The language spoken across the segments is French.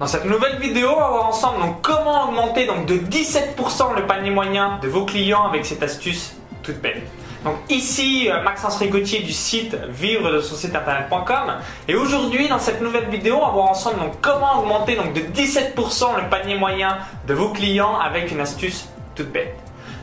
Dans cette nouvelle vidéo, on va voir ensemble comment augmenter de 17% le panier moyen de vos clients avec cette astuce toute belle. Donc ici euh, Maxence Rigotier du site vivre de son site internet.com et aujourd'hui dans cette nouvelle vidéo on va voir ensemble comment augmenter de 17% le panier moyen de vos clients avec une astuce toute bête.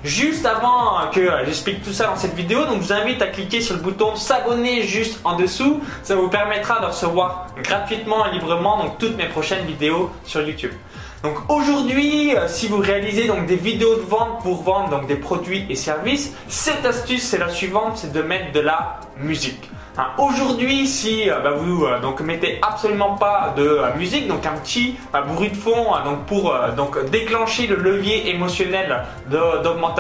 Juste avant que j'explique tout ça dans cette vidéo, donc je vous invite à cliquer sur le bouton s'abonner juste en dessous. Ça vous permettra de recevoir gratuitement et librement donc toutes mes prochaines vidéos sur YouTube. Donc aujourd'hui, euh, si vous réalisez donc des vidéos de vente pour vendre donc des produits et services, cette astuce c'est la suivante, c'est de mettre de la musique. Hein, aujourd'hui, si euh, bah, vous euh, donc mettez absolument pas de euh, musique, donc un petit bruit de fond, donc pour donc déclencher le levier émotionnel d'augmentation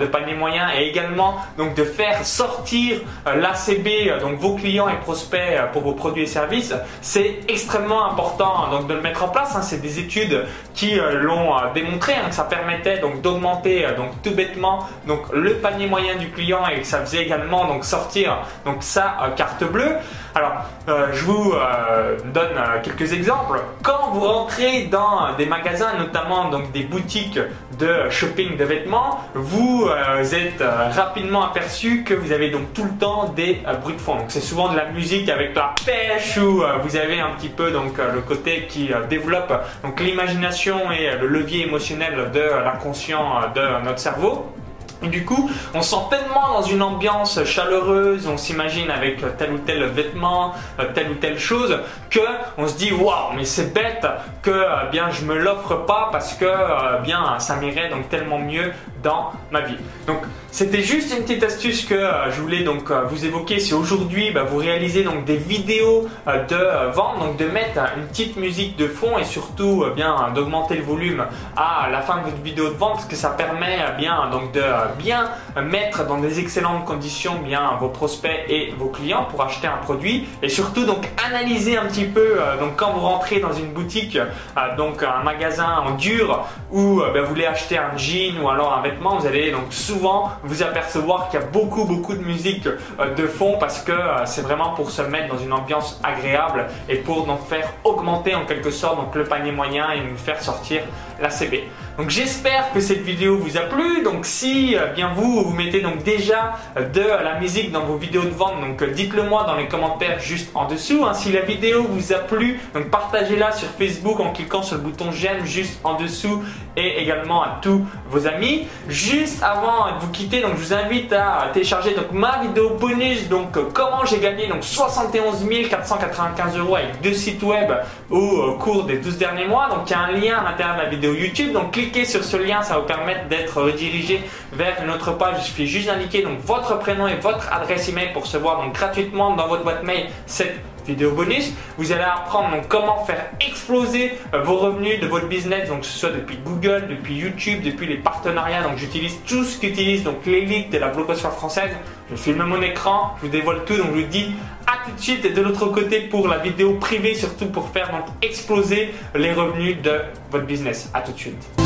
de, panier moyen et également donc de faire sortir l'ACB donc vos clients et prospects pour vos produits et services, c'est extrêmement important donc de le mettre en place. Hein. c'est des études qui l'ont démontré hein, que ça permettait donc d'augmenter donc tout bêtement donc le panier moyen du client et que ça faisait également donc sortir donc ça carte bleue. Alors, euh, je vous euh, donne euh, quelques exemples. Quand vous rentrez dans des magasins, notamment donc des boutiques de shopping de vêtements, vous êtes rapidement aperçu que vous avez donc tout le temps des bruits de fond. C'est souvent de la musique avec la pêche ou vous avez un petit peu donc le côté qui développe donc l'imagination et le levier émotionnel de l'inconscient de notre cerveau. Du coup, on sent tellement dans une ambiance chaleureuse, on s'imagine avec tel ou tel vêtement, euh, telle ou telle chose, que on se dit waouh, mais c'est bête que euh, bien je me l'offre pas parce que euh, bien ça m'irait donc tellement mieux dans ma vie. Donc c'était juste une petite astuce que je voulais donc vous évoquer. Si aujourd'hui bah, vous réalisez donc des vidéos de vente, donc de mettre une petite musique de fond et surtout bien d'augmenter le volume à la fin de votre vidéo de vente, parce que ça permet bien donc de bien mettre dans des excellentes conditions bien vos prospects et vos clients pour acheter un produit et surtout donc analyser un petit peu euh, donc quand vous rentrez dans une boutique euh, donc un magasin en dur où euh, ben, vous voulez acheter un jean ou alors un vêtement vous allez donc souvent vous apercevoir qu'il y a beaucoup beaucoup de musique de fond parce que c'est vraiment pour se mettre dans une ambiance agréable et pour donc faire augmenter en quelque sorte donc le panier moyen et nous faire sortir la CB. Donc j'espère que cette vidéo vous a plu. Donc si euh, bien vous vous mettez donc déjà euh, de la musique dans vos vidéos de vente, donc euh, dites-le moi dans les commentaires juste en dessous. Hein. Si la vidéo vous a plu, donc partagez-la sur Facebook en cliquant sur le bouton j'aime juste en dessous et également à tous vos amis. Juste avant de vous quitter, donc je vous invite à télécharger donc ma vidéo bonus donc comment j'ai gagné donc 71 495 euros avec deux sites web au cours des 12 derniers mois. Donc il y a un lien à l'intérieur de la vidéo YouTube. Donc cliquez sur ce lien, ça va vous permettre d'être redirigé vers une autre page. Il suffit juste d'indiquer donc votre prénom et votre adresse email pour recevoir donc gratuitement dans votre boîte mail cette vidéo bonus. Vous allez apprendre donc comment faire exploser euh, vos revenus de votre business, donc que ce soit depuis Google, depuis YouTube, depuis les partenariats. Donc j'utilise tout ce qu'utilise donc l'élite de la blogosphère française. Je filme mon écran, je vous dévoile tout, donc je vous dis à tout de suite et de l'autre côté pour la vidéo privée, surtout pour faire donc exploser les revenus de votre business. À tout de suite.